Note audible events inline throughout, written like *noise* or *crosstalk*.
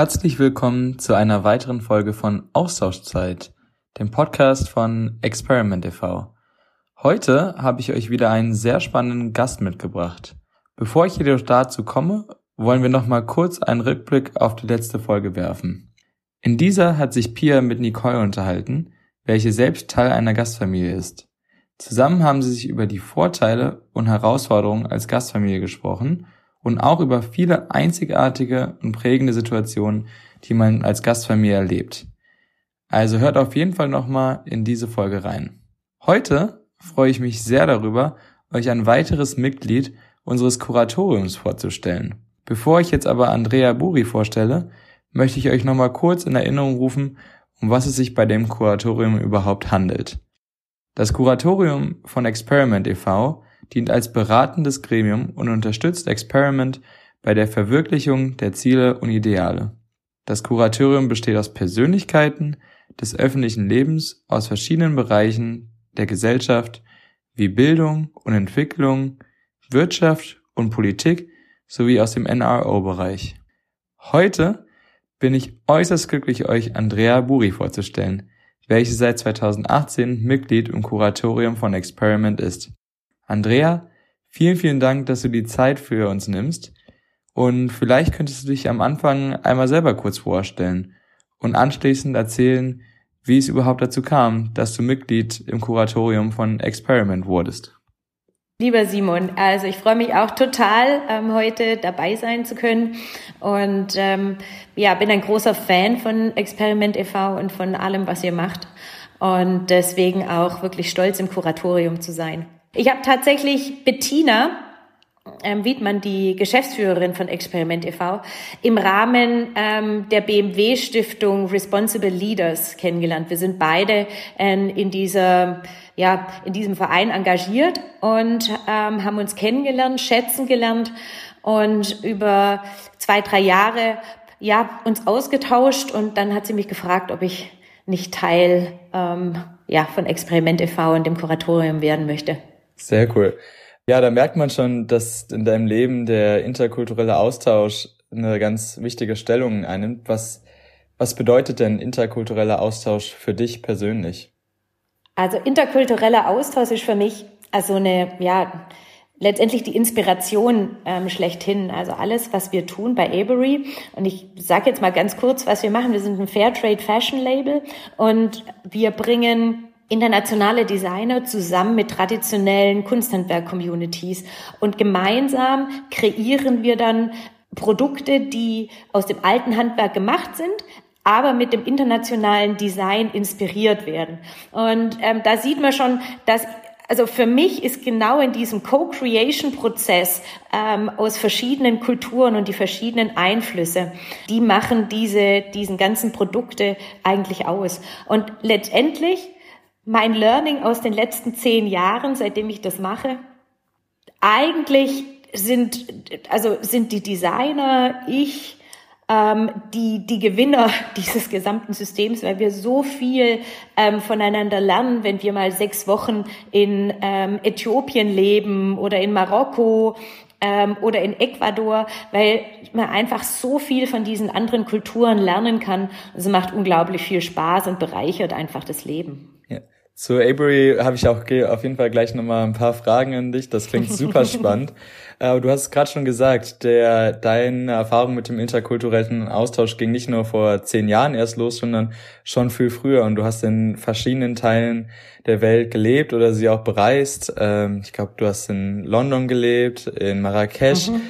Herzlich willkommen zu einer weiteren Folge von Austauschzeit, dem Podcast von Experiment e.V. Heute habe ich euch wieder einen sehr spannenden Gast mitgebracht. Bevor ich jedoch dazu komme, wollen wir noch mal kurz einen Rückblick auf die letzte Folge werfen. In dieser hat sich Pia mit Nicole unterhalten, welche selbst Teil einer Gastfamilie ist. Zusammen haben sie sich über die Vorteile und Herausforderungen als Gastfamilie gesprochen und auch über viele einzigartige und prägende Situationen, die man als Gastfamilie erlebt. Also hört auf jeden Fall nochmal in diese Folge rein. Heute freue ich mich sehr darüber, euch ein weiteres Mitglied unseres Kuratoriums vorzustellen. Bevor ich jetzt aber Andrea Buri vorstelle, möchte ich euch nochmal kurz in Erinnerung rufen, um was es sich bei dem Kuratorium überhaupt handelt. Das Kuratorium von Experiment e.V. dient als beratendes Gremium und unterstützt Experiment bei der Verwirklichung der Ziele und Ideale. Das Kuratorium besteht aus Persönlichkeiten des öffentlichen Lebens aus verschiedenen Bereichen der Gesellschaft wie Bildung und Entwicklung, Wirtschaft und Politik sowie aus dem NRO-Bereich. Heute bin ich äußerst glücklich, euch Andrea Buri vorzustellen, welche seit 2018 Mitglied im Kuratorium von Experiment ist. Andrea, vielen, vielen Dank, dass du die Zeit für uns nimmst. Und vielleicht könntest du dich am Anfang einmal selber kurz vorstellen und anschließend erzählen, wie es überhaupt dazu kam, dass du Mitglied im Kuratorium von Experiment wurdest. Lieber Simon, also ich freue mich auch total, ähm, heute dabei sein zu können und ähm, ja, bin ein großer Fan von Experiment e.V. und von allem, was ihr macht und deswegen auch wirklich stolz im Kuratorium zu sein. Ich habe tatsächlich Bettina ähm, Wiedmann, die Geschäftsführerin von Experiment e.V., im Rahmen ähm, der BMW Stiftung Responsible Leaders kennengelernt. Wir sind beide ähm, in dieser ja, in diesem Verein engagiert und ähm, haben uns kennengelernt, schätzen gelernt und über zwei, drei Jahre ja, uns ausgetauscht und dann hat sie mich gefragt, ob ich nicht Teil ähm, ja, von Experiment e.V. und dem Kuratorium werden möchte. Sehr cool. Ja, da merkt man schon, dass in deinem Leben der interkulturelle Austausch eine ganz wichtige Stellung einnimmt. Was, was bedeutet denn interkultureller Austausch für dich persönlich? Also interkultureller Austausch ist für mich also eine, ja, letztendlich die Inspiration ähm, schlechthin. Also alles, was wir tun bei Avery. Und ich sage jetzt mal ganz kurz, was wir machen. Wir sind ein Fairtrade Fashion Label und wir bringen internationale Designer zusammen mit traditionellen Kunsthandwerk-Communities. Und gemeinsam kreieren wir dann Produkte, die aus dem alten Handwerk gemacht sind, aber mit dem internationalen Design inspiriert werden. Und ähm, da sieht man schon, dass also für mich ist genau in diesem Co-Creation-Prozess ähm, aus verschiedenen Kulturen und die verschiedenen Einflüsse, die machen diese diesen ganzen Produkte eigentlich aus. Und letztendlich mein Learning aus den letzten zehn Jahren, seitdem ich das mache, eigentlich sind, also sind die Designer, ich, ähm, die, die Gewinner *laughs* dieses gesamten Systems, weil wir so viel ähm, voneinander lernen, wenn wir mal sechs Wochen in ähm, Äthiopien leben oder in Marokko ähm, oder in Ecuador, weil man einfach so viel von diesen anderen Kulturen lernen kann. Es macht unglaublich viel Spaß und bereichert einfach das Leben. Zu Avery habe ich auch auf jeden Fall gleich nochmal ein paar Fragen an dich. Das klingt super *laughs* spannend. Aber du hast es gerade schon gesagt, der, deine Erfahrung mit dem interkulturellen Austausch ging nicht nur vor zehn Jahren erst los, sondern schon viel früher. Und du hast in verschiedenen Teilen der Welt gelebt oder sie auch bereist. Ähm, ich glaube, du hast in London gelebt, in Marrakesch. Mhm.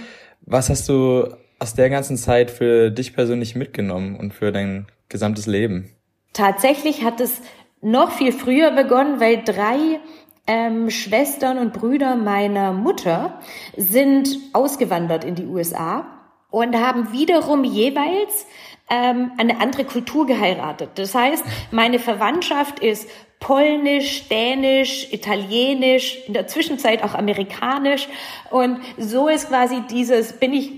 Was hast du aus der ganzen Zeit für dich persönlich mitgenommen und für dein gesamtes Leben? Tatsächlich hat es noch viel früher begonnen, weil drei ähm, Schwestern und Brüder meiner Mutter sind ausgewandert in die USA und haben wiederum jeweils ähm, eine andere Kultur geheiratet. Das heißt, meine Verwandtschaft ist polnisch, dänisch, italienisch, in der Zwischenzeit auch amerikanisch. Und so ist quasi dieses, bin ich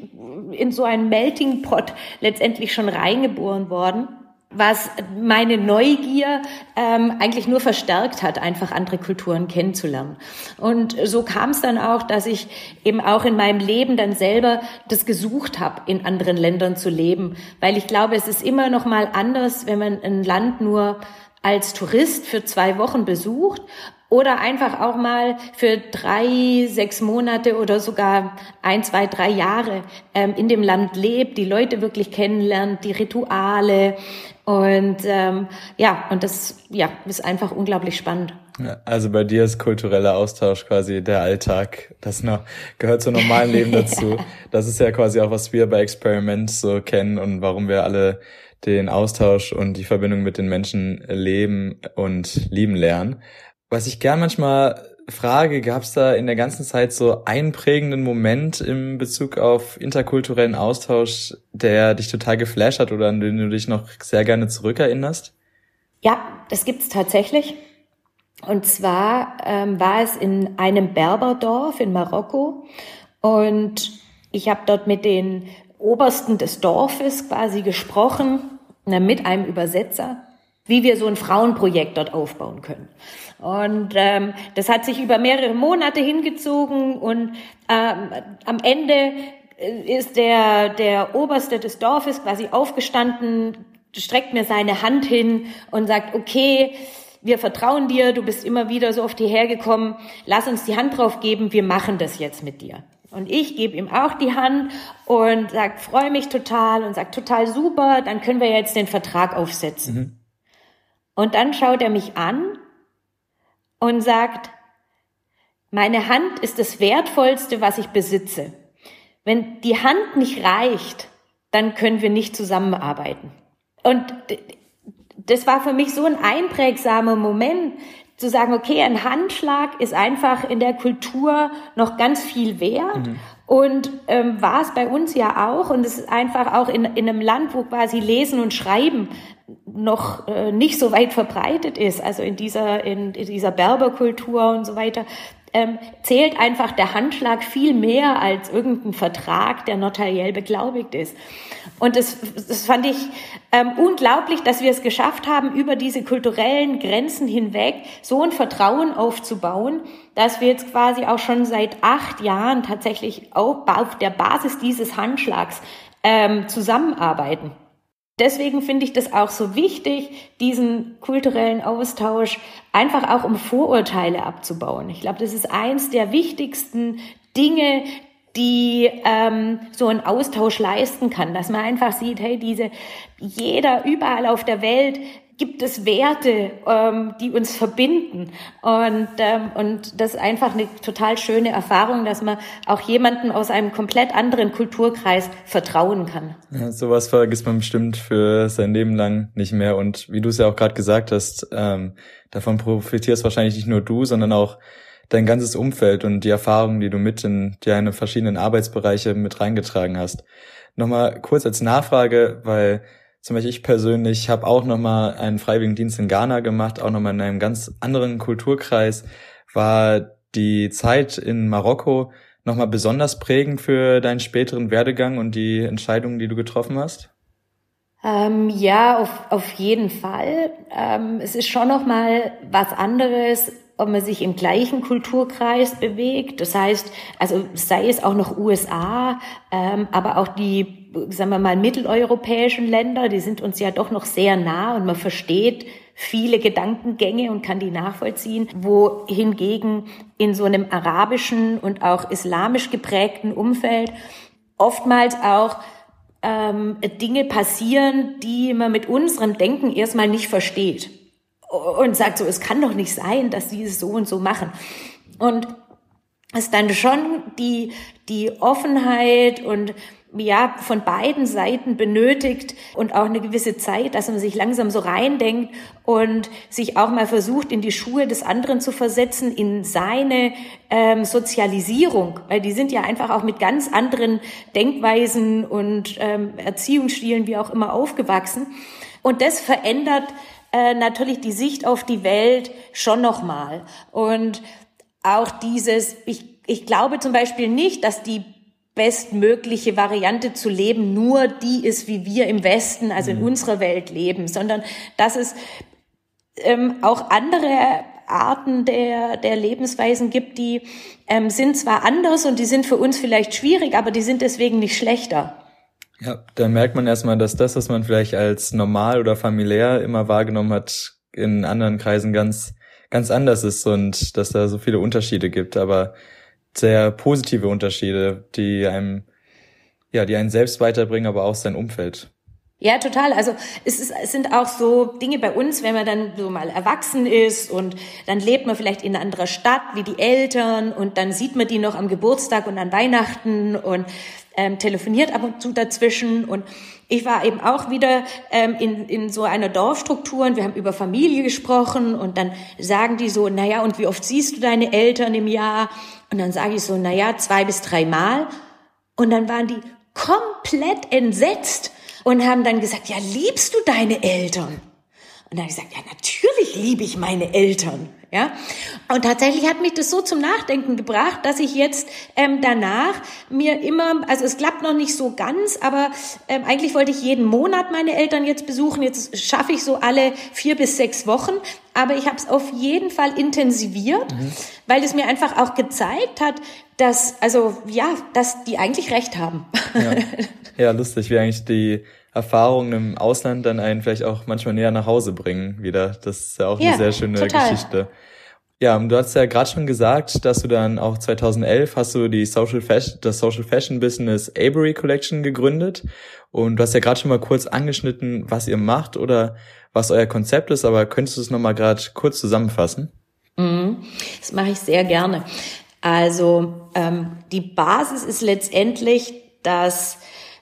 in so einen Melting Pot letztendlich schon reingeboren worden. Was meine Neugier ähm, eigentlich nur verstärkt hat, einfach andere Kulturen kennenzulernen. Und so kam es dann auch, dass ich eben auch in meinem Leben dann selber das gesucht habe, in anderen Ländern zu leben, weil ich glaube, es ist immer noch mal anders, wenn man ein Land nur als Tourist für zwei Wochen besucht oder einfach auch mal für drei, sechs Monate oder sogar ein, zwei, drei Jahre ähm, in dem Land lebt, die Leute wirklich kennenlernt, die Rituale und ähm, ja, und das ja ist einfach unglaublich spannend. Also bei dir ist kultureller Austausch quasi der Alltag. Das noch, gehört zum normalen *laughs* Leben dazu. Das ist ja quasi auch, was wir bei Experiment so kennen und warum wir alle den Austausch und die Verbindung mit den Menschen leben und lieben lernen. Was ich gern manchmal frage, gab es da in der ganzen Zeit so einen prägenden Moment im Bezug auf interkulturellen Austausch, der dich total geflasht hat oder an den du dich noch sehr gerne zurückerinnerst? Ja, das gibt's tatsächlich. Und zwar ähm, war es in einem Berberdorf in Marokko und ich habe dort mit den Obersten des Dorfes quasi gesprochen, mit einem Übersetzer wie wir so ein Frauenprojekt dort aufbauen können. Und ähm, das hat sich über mehrere Monate hingezogen und ähm, am Ende äh, ist der, der Oberste des Dorfes quasi aufgestanden, streckt mir seine Hand hin und sagt, okay, wir vertrauen dir, du bist immer wieder so oft hierher gekommen, lass uns die Hand drauf geben, wir machen das jetzt mit dir. Und ich gebe ihm auch die Hand und sag, freue mich total und sag, total super, dann können wir jetzt den Vertrag aufsetzen. Mhm. Und dann schaut er mich an und sagt, meine Hand ist das Wertvollste, was ich besitze. Wenn die Hand nicht reicht, dann können wir nicht zusammenarbeiten. Und das war für mich so ein einprägsamer Moment, zu sagen, okay, ein Handschlag ist einfach in der Kultur noch ganz viel wert. Mhm. Und ähm, war es bei uns ja auch. Und es ist einfach auch in, in einem Land, wo quasi Lesen und Schreiben noch äh, nicht so weit verbreitet ist, also in dieser, in, in dieser Berberkultur und so weiter, ähm, zählt einfach der Handschlag viel mehr als irgendein Vertrag, der notariell beglaubigt ist. Und das, das fand ich ähm, unglaublich, dass wir es geschafft haben, über diese kulturellen Grenzen hinweg so ein Vertrauen aufzubauen, dass wir jetzt quasi auch schon seit acht Jahren tatsächlich auf, auf der Basis dieses Handschlags ähm, zusammenarbeiten. Deswegen finde ich das auch so wichtig, diesen kulturellen Austausch einfach auch um Vorurteile abzubauen. Ich glaube, das ist eins der wichtigsten Dinge, die ähm, so ein Austausch leisten kann, dass man einfach sieht, hey, diese jeder überall auf der Welt gibt es Werte, ähm, die uns verbinden. Und, ähm, und das ist einfach eine total schöne Erfahrung, dass man auch jemanden aus einem komplett anderen Kulturkreis vertrauen kann. Ja, sowas vergisst man bestimmt für sein Leben lang nicht mehr. Und wie du es ja auch gerade gesagt hast, ähm, davon profitierst wahrscheinlich nicht nur du, sondern auch dein ganzes Umfeld und die Erfahrungen, die du mit in deine verschiedenen Arbeitsbereiche mit reingetragen hast. Nochmal kurz als Nachfrage, weil zum Beispiel ich persönlich habe auch nochmal einen Freiwilligendienst in Ghana gemacht, auch nochmal in einem ganz anderen Kulturkreis. War die Zeit in Marokko nochmal besonders prägend für deinen späteren Werdegang und die Entscheidungen, die du getroffen hast? Ähm, ja, auf, auf jeden Fall. Ähm, es ist schon nochmal was anderes, ob man sich im gleichen Kulturkreis bewegt. Das heißt, also sei es auch noch USA, ähm, aber auch die, sagen wir mal, mitteleuropäischen Länder, die sind uns ja doch noch sehr nah und man versteht viele Gedankengänge und kann die nachvollziehen, wo hingegen in so einem arabischen und auch islamisch geprägten Umfeld oftmals auch ähm, Dinge passieren, die man mit unserem Denken erstmal nicht versteht und sagt so, es kann doch nicht sein, dass die es so und so machen. Und es ist dann schon die, die Offenheit und ja, von beiden Seiten benötigt und auch eine gewisse Zeit, dass man sich langsam so reindenkt und sich auch mal versucht, in die Schuhe des anderen zu versetzen, in seine ähm, Sozialisierung, weil die sind ja einfach auch mit ganz anderen Denkweisen und ähm, Erziehungsstilen, wie auch immer, aufgewachsen. Und das verändert äh, natürlich die Sicht auf die Welt schon nochmal. Und auch dieses, ich, ich glaube zum Beispiel nicht, dass die bestmögliche Variante zu leben nur die ist, wie wir im Westen, also in mhm. unserer Welt leben, sondern dass es ähm, auch andere Arten der, der Lebensweisen gibt, die ähm, sind zwar anders und die sind für uns vielleicht schwierig, aber die sind deswegen nicht schlechter. Ja, dann merkt man erstmal, dass das, was man vielleicht als normal oder familiär immer wahrgenommen hat, in anderen Kreisen ganz, ganz anders ist und dass da so viele Unterschiede gibt, aber sehr positive Unterschiede, die einem, ja, die einen selbst weiterbringen, aber auch sein Umfeld. Ja, total. Also es, ist, es sind auch so Dinge bei uns, wenn man dann so mal erwachsen ist und dann lebt man vielleicht in einer anderen Stadt wie die Eltern und dann sieht man die noch am Geburtstag und an Weihnachten und ähm, telefoniert ab und zu dazwischen. Und ich war eben auch wieder ähm, in, in so einer Dorfstruktur und wir haben über Familie gesprochen und dann sagen die so, naja, und wie oft siehst du deine Eltern im Jahr? Und dann sage ich so, naja, zwei bis drei Mal. Und dann waren die komplett entsetzt und haben dann gesagt, ja, liebst du deine Eltern? Und dann habe ich gesagt, ja, natürlich liebe ich meine Eltern. Ja, und tatsächlich hat mich das so zum Nachdenken gebracht, dass ich jetzt ähm, danach mir immer, also es klappt noch nicht so ganz, aber ähm, eigentlich wollte ich jeden Monat meine Eltern jetzt besuchen. Jetzt schaffe ich so alle vier bis sechs Wochen, aber ich habe es auf jeden Fall intensiviert, mhm. weil es mir einfach auch gezeigt hat, dass also ja, dass die eigentlich recht haben. Ja, *laughs* ja lustig, wie eigentlich die Erfahrungen im Ausland dann einen vielleicht auch manchmal näher nach Hause bringen wieder. Das ist ja auch ja, eine sehr schöne total. Geschichte. Ja, du hast ja gerade schon gesagt, dass du dann auch 2011 hast du die Social Fashion, das Social Fashion Business Avery Collection gegründet und du hast ja gerade schon mal kurz angeschnitten, was ihr macht oder was euer Konzept ist, aber könntest du es nochmal gerade kurz zusammenfassen? Mhm, das mache ich sehr gerne. Also ähm, die Basis ist letztendlich, dass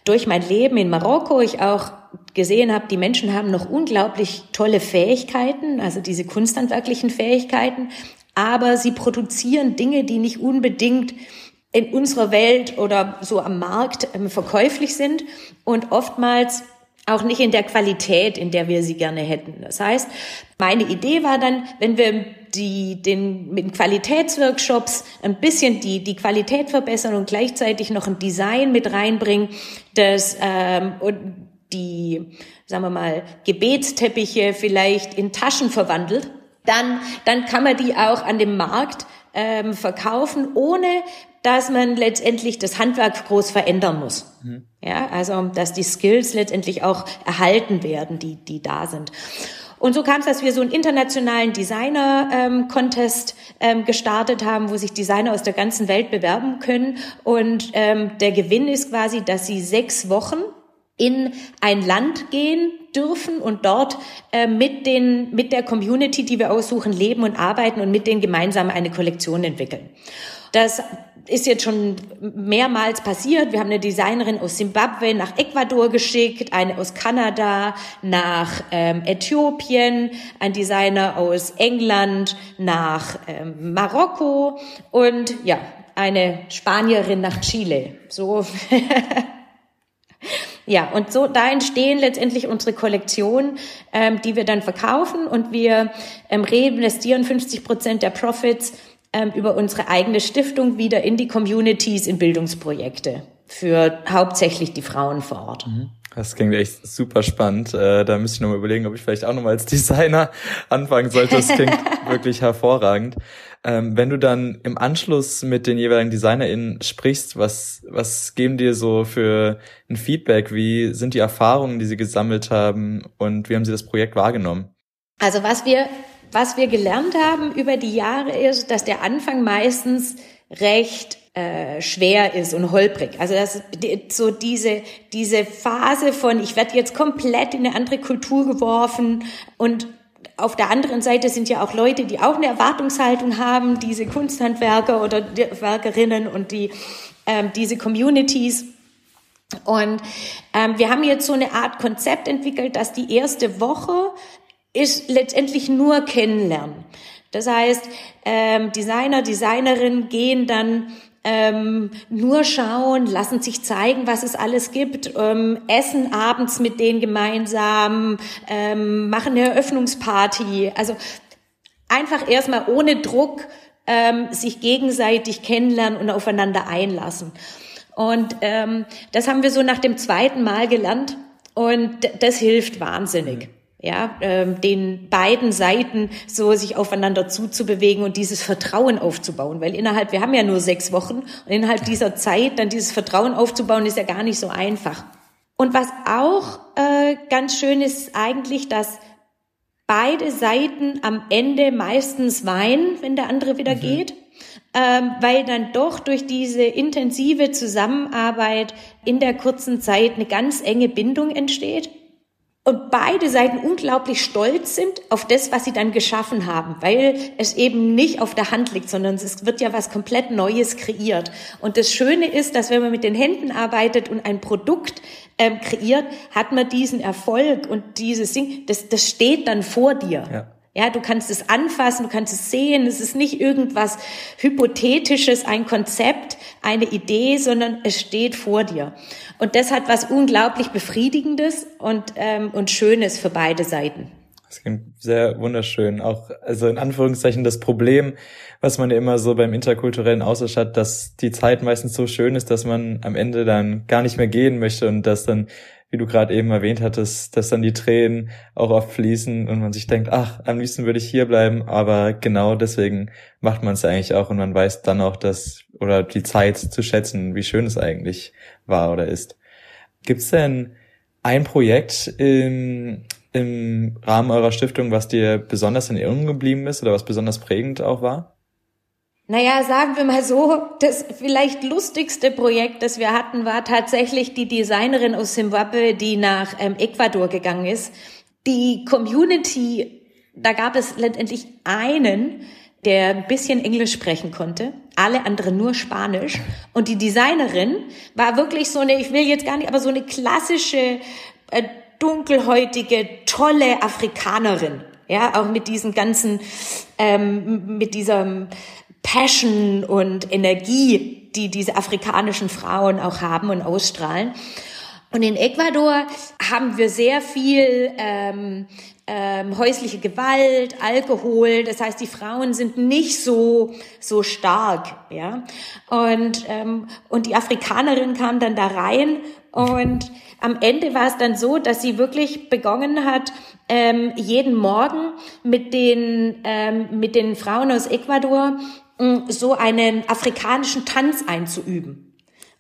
durch mein Leben in Marokko ich auch gesehen habe, die Menschen haben noch unglaublich tolle Fähigkeiten, also diese kunsthandwerklichen Fähigkeiten, aber sie produzieren Dinge, die nicht unbedingt in unserer Welt oder so am Markt ähm, verkäuflich sind und oftmals auch nicht in der Qualität, in der wir sie gerne hätten. Das heißt, meine Idee war dann, wenn wir die, den, mit Qualitätsworkshops ein bisschen die, die Qualität verbessern und gleichzeitig noch ein Design mit reinbringen, das ähm, und die, sagen wir mal, Gebetsteppiche vielleicht in Taschen verwandelt, dann, dann kann man die auch an dem Markt ähm, verkaufen, ohne dass man letztendlich das Handwerk groß verändern muss. Mhm. Ja, also dass die Skills letztendlich auch erhalten werden, die, die da sind. Und so kam es, dass wir so einen internationalen Designer-Contest ähm, ähm, gestartet haben, wo sich Designer aus der ganzen Welt bewerben können. Und ähm, der Gewinn ist quasi, dass sie sechs Wochen in ein Land gehen dürfen und dort äh, mit den mit der Community, die wir aussuchen, leben und arbeiten und mit denen gemeinsam eine Kollektion entwickeln. Das ist jetzt schon mehrmals passiert. Wir haben eine Designerin aus Simbabwe nach Ecuador geschickt, eine aus Kanada nach ähm, Äthiopien, ein Designer aus England nach ähm, Marokko und ja, eine Spanierin nach Chile. So. *laughs* Ja, und so da entstehen letztendlich unsere Kollektionen, ähm, die wir dann verkaufen und wir ähm, reinvestieren 50 Prozent der Profits ähm, über unsere eigene Stiftung wieder in die Communities, in Bildungsprojekte für hauptsächlich die Frauen vor Ort. Mhm. Das klingt echt super spannend. Äh, da müsste ich nochmal überlegen, ob ich vielleicht auch nochmal als Designer *laughs* anfangen sollte. Das klingt *laughs* wirklich hervorragend. Ähm, wenn du dann im Anschluss mit den jeweiligen DesignerInnen sprichst, was, was geben dir so für ein Feedback? Wie sind die Erfahrungen, die sie gesammelt haben und wie haben sie das Projekt wahrgenommen? Also was wir was wir gelernt haben über die Jahre ist, dass der Anfang meistens recht äh, schwer ist und holprig. Also das so diese diese Phase von ich werde jetzt komplett in eine andere Kultur geworfen und auf der anderen Seite sind ja auch Leute, die auch eine Erwartungshaltung haben, diese Kunsthandwerker oder Werkerinnen und die ähm, diese Communities. Und ähm, wir haben jetzt so eine Art Konzept entwickelt, dass die erste Woche ist letztendlich nur kennenlernen. Das heißt, ähm, Designer, Designerinnen gehen dann ähm, nur schauen, lassen sich zeigen, was es alles gibt, ähm, essen abends mit denen gemeinsam, ähm, machen eine Eröffnungsparty. Also einfach erstmal ohne Druck ähm, sich gegenseitig kennenlernen und aufeinander einlassen. Und ähm, das haben wir so nach dem zweiten Mal gelernt und das hilft wahnsinnig. Ja, ähm, den beiden Seiten so sich aufeinander zuzubewegen und dieses Vertrauen aufzubauen, weil innerhalb, wir haben ja nur sechs Wochen und innerhalb dieser Zeit dann dieses Vertrauen aufzubauen, ist ja gar nicht so einfach. Und was auch äh, ganz schön ist eigentlich, dass beide Seiten am Ende meistens weinen, wenn der andere wieder mhm. geht, ähm, weil dann doch durch diese intensive Zusammenarbeit in der kurzen Zeit eine ganz enge Bindung entsteht und beide Seiten unglaublich stolz sind auf das, was sie dann geschaffen haben, weil es eben nicht auf der Hand liegt, sondern es wird ja was komplett Neues kreiert. Und das Schöne ist, dass wenn man mit den Händen arbeitet und ein Produkt ähm, kreiert, hat man diesen Erfolg und dieses Ding, das, das steht dann vor dir. Ja. Ja, du kannst es anfassen, du kannst es sehen. Es ist nicht irgendwas Hypothetisches, ein Konzept, eine Idee, sondern es steht vor dir. Und das hat was unglaublich Befriedigendes und, ähm, und Schönes für beide Seiten. Das klingt sehr wunderschön. Auch, also in Anführungszeichen das Problem, was man ja immer so beim interkulturellen Austausch hat, dass die Zeit meistens so schön ist, dass man am Ende dann gar nicht mehr gehen möchte und dass dann, wie du gerade eben erwähnt hattest, dass dann die Tränen auch oft fließen und man sich denkt, ach, am liebsten würde ich hier bleiben, aber genau deswegen macht man es eigentlich auch und man weiß dann auch, dass, oder die Zeit zu schätzen, wie schön es eigentlich war oder ist. Gibt's denn ein Projekt im, im Rahmen eurer Stiftung, was dir besonders in Erinnerung geblieben ist oder was besonders prägend auch war? Naja, sagen wir mal so, das vielleicht lustigste Projekt, das wir hatten, war tatsächlich die Designerin aus Zimbabwe, die nach ähm, Ecuador gegangen ist. Die Community, da gab es letztendlich einen, der ein bisschen Englisch sprechen konnte, alle anderen nur Spanisch. Und die Designerin war wirklich so eine, ich will jetzt gar nicht, aber so eine klassische, äh, dunkelhäutige, tolle Afrikanerin. Ja, auch mit diesen ganzen, ähm, mit dieser Passion und Energie, die diese afrikanischen Frauen auch haben und ausstrahlen. Und in Ecuador haben wir sehr viel ähm, ähm, häusliche Gewalt, Alkohol. Das heißt, die Frauen sind nicht so so stark, ja. Und ähm, und die Afrikanerin kam dann da rein und am Ende war es dann so, dass sie wirklich begonnen hat, ähm, jeden Morgen mit den ähm, mit den Frauen aus Ecuador so einen afrikanischen Tanz einzuüben.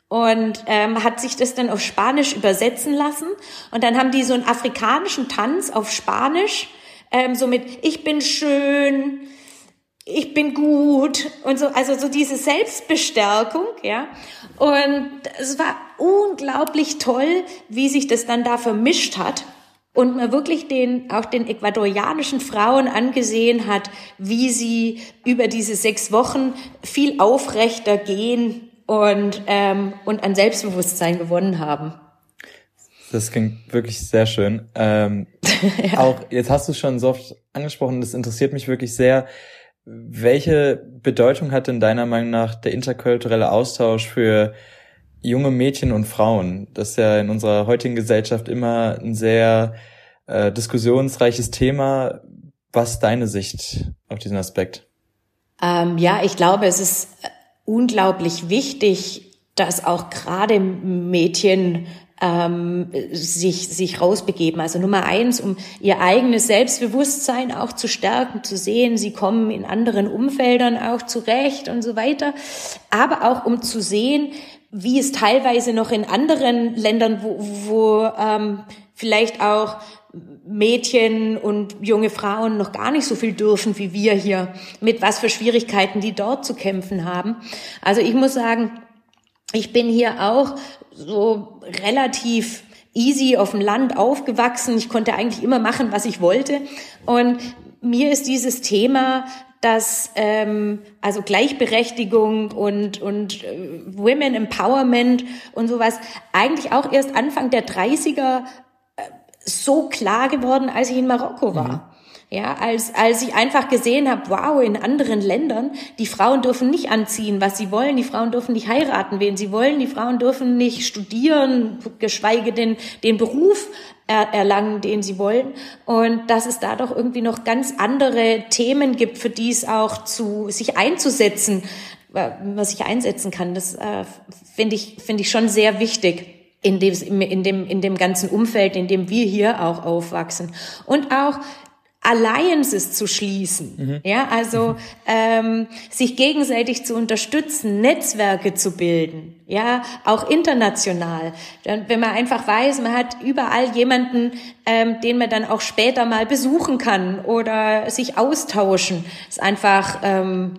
Und ähm, hat sich das dann auf Spanisch übersetzen lassen. Und dann haben die so einen afrikanischen Tanz auf Spanisch, ähm, so mit Ich bin schön, ich bin gut und so, also so diese Selbstbestärkung, ja. Und es war unglaublich toll, wie sich das dann da vermischt hat und man wirklich den, auch den ecuadorianischen Frauen angesehen hat, wie sie über diese sechs Wochen viel aufrechter gehen und, ähm, und an Selbstbewusstsein gewonnen haben. Das klingt wirklich sehr schön. Ähm, *laughs* ja. Auch jetzt hast du schon so oft angesprochen, das interessiert mich wirklich sehr. Welche Bedeutung hat denn deiner Meinung nach der interkulturelle Austausch für junge Mädchen und Frauen. Das ist ja in unserer heutigen Gesellschaft immer ein sehr äh, diskussionsreiches Thema. Was ist deine Sicht auf diesen Aspekt? Ähm, ja, ich glaube, es ist unglaublich wichtig, dass auch gerade Mädchen ähm, sich, sich rausbegeben. Also Nummer eins, um ihr eigenes Selbstbewusstsein auch zu stärken, zu sehen, sie kommen in anderen Umfeldern auch zurecht und so weiter. Aber auch um zu sehen, wie es teilweise noch in anderen Ländern, wo, wo ähm, vielleicht auch Mädchen und junge Frauen noch gar nicht so viel dürfen wie wir hier, mit was für Schwierigkeiten die dort zu kämpfen haben. Also ich muss sagen, ich bin hier auch so relativ easy auf dem Land aufgewachsen. Ich konnte eigentlich immer machen, was ich wollte. Und mir ist dieses Thema dass ähm, also Gleichberechtigung und und äh, Women Empowerment und sowas eigentlich auch erst Anfang der 30er äh, so klar geworden, als ich in Marokko war. Ja, als, als ich einfach gesehen habe, wow, in anderen Ländern, die Frauen dürfen nicht anziehen, was sie wollen, die Frauen dürfen nicht heiraten, wen sie wollen, die Frauen dürfen nicht studieren, geschweige denn den Beruf er, erlangen, den sie wollen. Und dass es da doch irgendwie noch ganz andere Themen gibt, für die es auch zu, sich einzusetzen man sich einsetzen kann. Das äh, finde ich, finde ich schon sehr wichtig in dem, in dem, in dem ganzen Umfeld, in dem wir hier auch aufwachsen. Und auch Alliances zu schließen, mhm. ja, also ähm, sich gegenseitig zu unterstützen, Netzwerke zu bilden, ja, auch international. Wenn man einfach weiß, man hat überall jemanden, ähm, den man dann auch später mal besuchen kann oder sich austauschen, ist einfach ähm,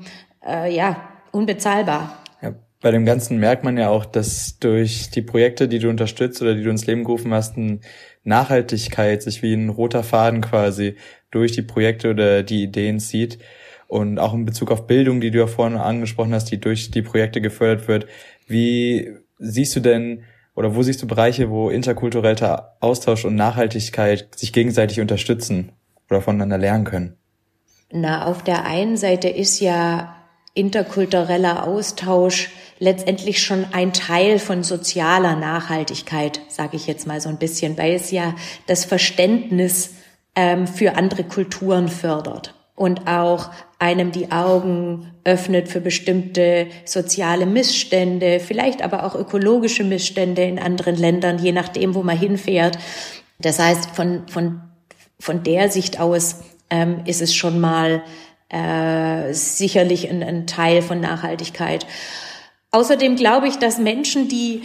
äh, ja unbezahlbar. Ja, bei dem Ganzen merkt man ja auch, dass durch die Projekte, die du unterstützt oder die du ins Leben gerufen hast, ein Nachhaltigkeit sich wie ein roter Faden quasi durch die Projekte oder die Ideen zieht. Und auch in Bezug auf Bildung, die du ja vorhin angesprochen hast, die durch die Projekte gefördert wird. Wie siehst du denn oder wo siehst du Bereiche, wo interkultureller Austausch und Nachhaltigkeit sich gegenseitig unterstützen oder voneinander lernen können? Na, auf der einen Seite ist ja interkultureller Austausch letztendlich schon ein Teil von sozialer Nachhaltigkeit, sage ich jetzt mal so ein bisschen, weil es ja das Verständnis ähm, für andere Kulturen fördert und auch einem die Augen öffnet für bestimmte soziale Missstände, vielleicht aber auch ökologische Missstände in anderen Ländern, je nachdem, wo man hinfährt. Das heißt, von, von, von der Sicht aus ähm, ist es schon mal äh, sicherlich ein, ein Teil von Nachhaltigkeit. Außerdem glaube ich, dass Menschen, die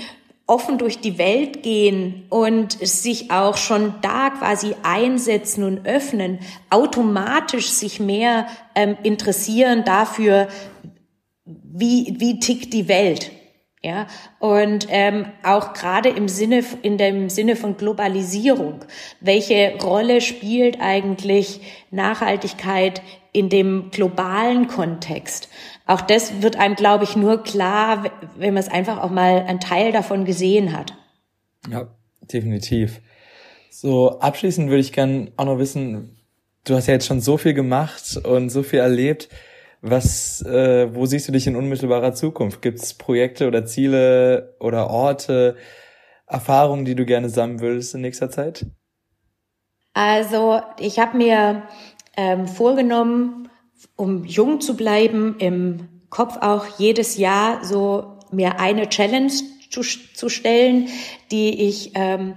offen durch die Welt gehen und sich auch schon da quasi einsetzen und öffnen, automatisch sich mehr ähm, interessieren dafür, wie, wie tickt die Welt. Ja, und ähm, auch gerade im Sinne, in dem Sinne von Globalisierung, welche Rolle spielt eigentlich Nachhaltigkeit in dem globalen Kontext? Auch das wird einem, glaube ich, nur klar, wenn man es einfach auch mal einen Teil davon gesehen hat. Ja, definitiv. So, abschließend würde ich gerne auch noch wissen, du hast ja jetzt schon so viel gemacht und so viel erlebt. Was, äh, wo siehst du dich in unmittelbarer Zukunft? Gibt es Projekte oder Ziele oder Orte, Erfahrungen, die du gerne sammeln würdest in nächster Zeit? Also ich habe mir ähm, vorgenommen, um jung zu bleiben, im Kopf auch jedes Jahr so mir eine Challenge zu, zu stellen, die ich ähm,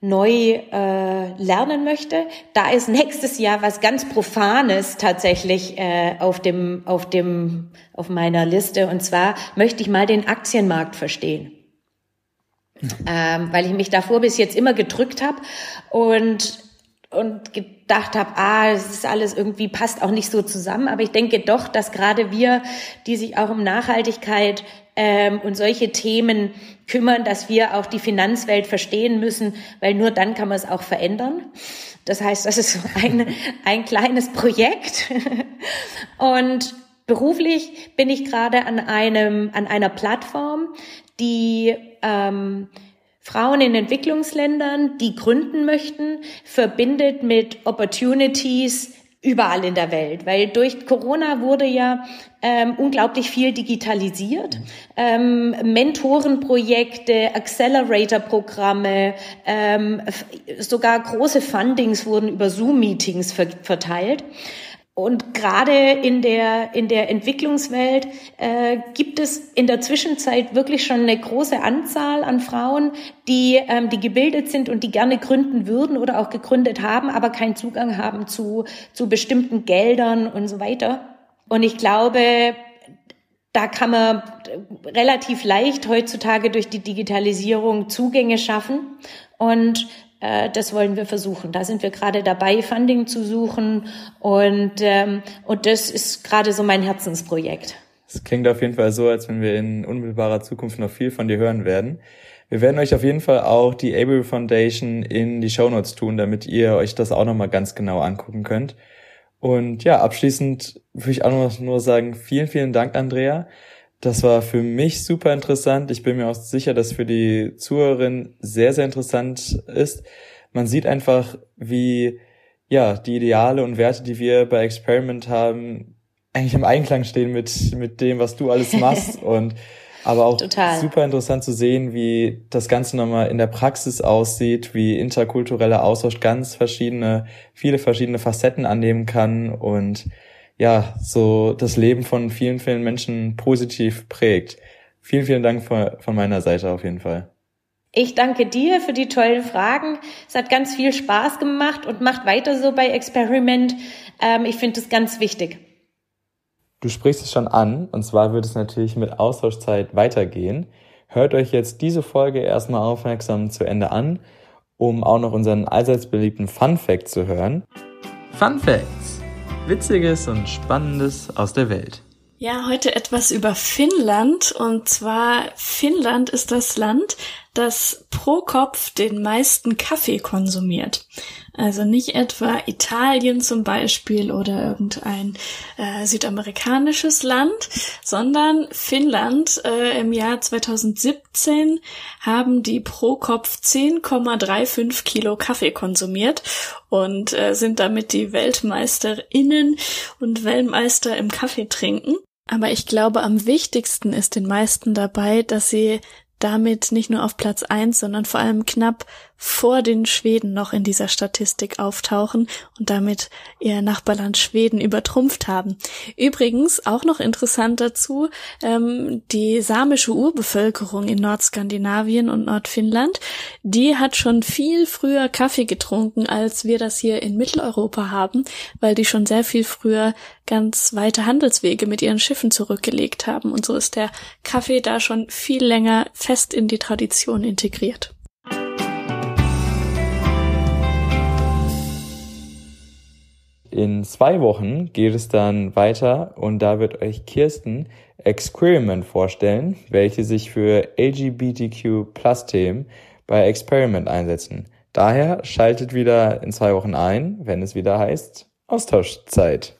neu äh, lernen möchte. Da ist nächstes Jahr was ganz Profanes tatsächlich äh, auf dem auf dem auf meiner Liste und zwar möchte ich mal den Aktienmarkt verstehen. Ähm, weil ich mich davor bis jetzt immer gedrückt habe und und gedacht habe, ah, es ist alles irgendwie passt auch nicht so zusammen. Aber ich denke doch, dass gerade wir, die sich auch um Nachhaltigkeit ähm, und solche Themen kümmern, dass wir auch die Finanzwelt verstehen müssen, weil nur dann kann man es auch verändern. Das heißt, das ist *laughs* ein, ein kleines Projekt. und beruflich bin ich gerade an einem an einer Plattform, die ähm, Frauen in Entwicklungsländern, die gründen möchten, verbindet mit Opportunities überall in der Welt, weil durch Corona wurde ja ähm, unglaublich viel digitalisiert. Ähm, Mentorenprojekte, Accelerator-Programme, ähm, sogar große Fundings wurden über Zoom-Meetings verteilt. Und gerade in der, in der Entwicklungswelt äh, gibt es in der Zwischenzeit wirklich schon eine große Anzahl an Frauen, die, ähm, die gebildet sind und die gerne gründen würden oder auch gegründet haben, aber keinen Zugang haben zu, zu bestimmten Geldern und so weiter. Und ich glaube, da kann man relativ leicht heutzutage durch die Digitalisierung Zugänge schaffen. Und äh, das wollen wir versuchen. Da sind wir gerade dabei, Funding zu suchen und, ähm, und das ist gerade so mein Herzensprojekt. Es klingt auf jeden Fall so, als wenn wir in unmittelbarer Zukunft noch viel von dir hören werden. Wir werden euch auf jeden Fall auch die Able Foundation in die Show Notes tun, damit ihr euch das auch nochmal ganz genau angucken könnt. Und ja, abschließend würde ich auch noch nur sagen, vielen, vielen Dank, Andrea. Das war für mich super interessant. Ich bin mir auch sicher, dass für die Zuhörerin sehr, sehr interessant ist. Man sieht einfach, wie ja die Ideale und Werte, die wir bei Experiment haben, eigentlich im Einklang stehen mit mit dem, was du alles machst *laughs* und aber auch Total. super interessant zu sehen, wie das Ganze nochmal in der Praxis aussieht, wie interkultureller Austausch ganz verschiedene, viele verschiedene Facetten annehmen kann und ja, so das Leben von vielen, vielen Menschen positiv prägt. Vielen, vielen Dank von, von meiner Seite auf jeden Fall. Ich danke dir für die tollen Fragen. Es hat ganz viel Spaß gemacht und macht weiter so bei Experiment. Ähm, ich finde es ganz wichtig. Du sprichst es schon an, und zwar wird es natürlich mit Austauschzeit weitergehen. Hört euch jetzt diese Folge erstmal aufmerksam zu Ende an, um auch noch unseren allseits beliebten Fun Fact zu hören. Fun Facts. Witziges und Spannendes aus der Welt. Ja, heute etwas über Finnland. Und zwar Finnland ist das Land, das pro Kopf den meisten Kaffee konsumiert. Also nicht etwa Italien zum Beispiel oder irgendein äh, südamerikanisches Land, sondern Finnland. Äh, Im Jahr 2017 haben die pro Kopf 10,35 Kilo Kaffee konsumiert und äh, sind damit die Weltmeisterinnen und Weltmeister im Kaffee trinken. Aber ich glaube, am wichtigsten ist den meisten dabei, dass sie damit nicht nur auf Platz eins, sondern vor allem knapp vor den Schweden noch in dieser Statistik auftauchen und damit ihr Nachbarland Schweden übertrumpft haben. Übrigens auch noch interessant dazu, ähm, die samische Urbevölkerung in Nordskandinavien und Nordfinnland, die hat schon viel früher Kaffee getrunken, als wir das hier in Mitteleuropa haben, weil die schon sehr viel früher ganz weite Handelswege mit ihren Schiffen zurückgelegt haben. Und so ist der Kaffee da schon viel länger fest in die Tradition integriert. In zwei Wochen geht es dann weiter und da wird euch Kirsten Experiment vorstellen, welche sich für LGBTQ Plus Themen bei Experiment einsetzen. Daher schaltet wieder in zwei Wochen ein, wenn es wieder heißt Austauschzeit.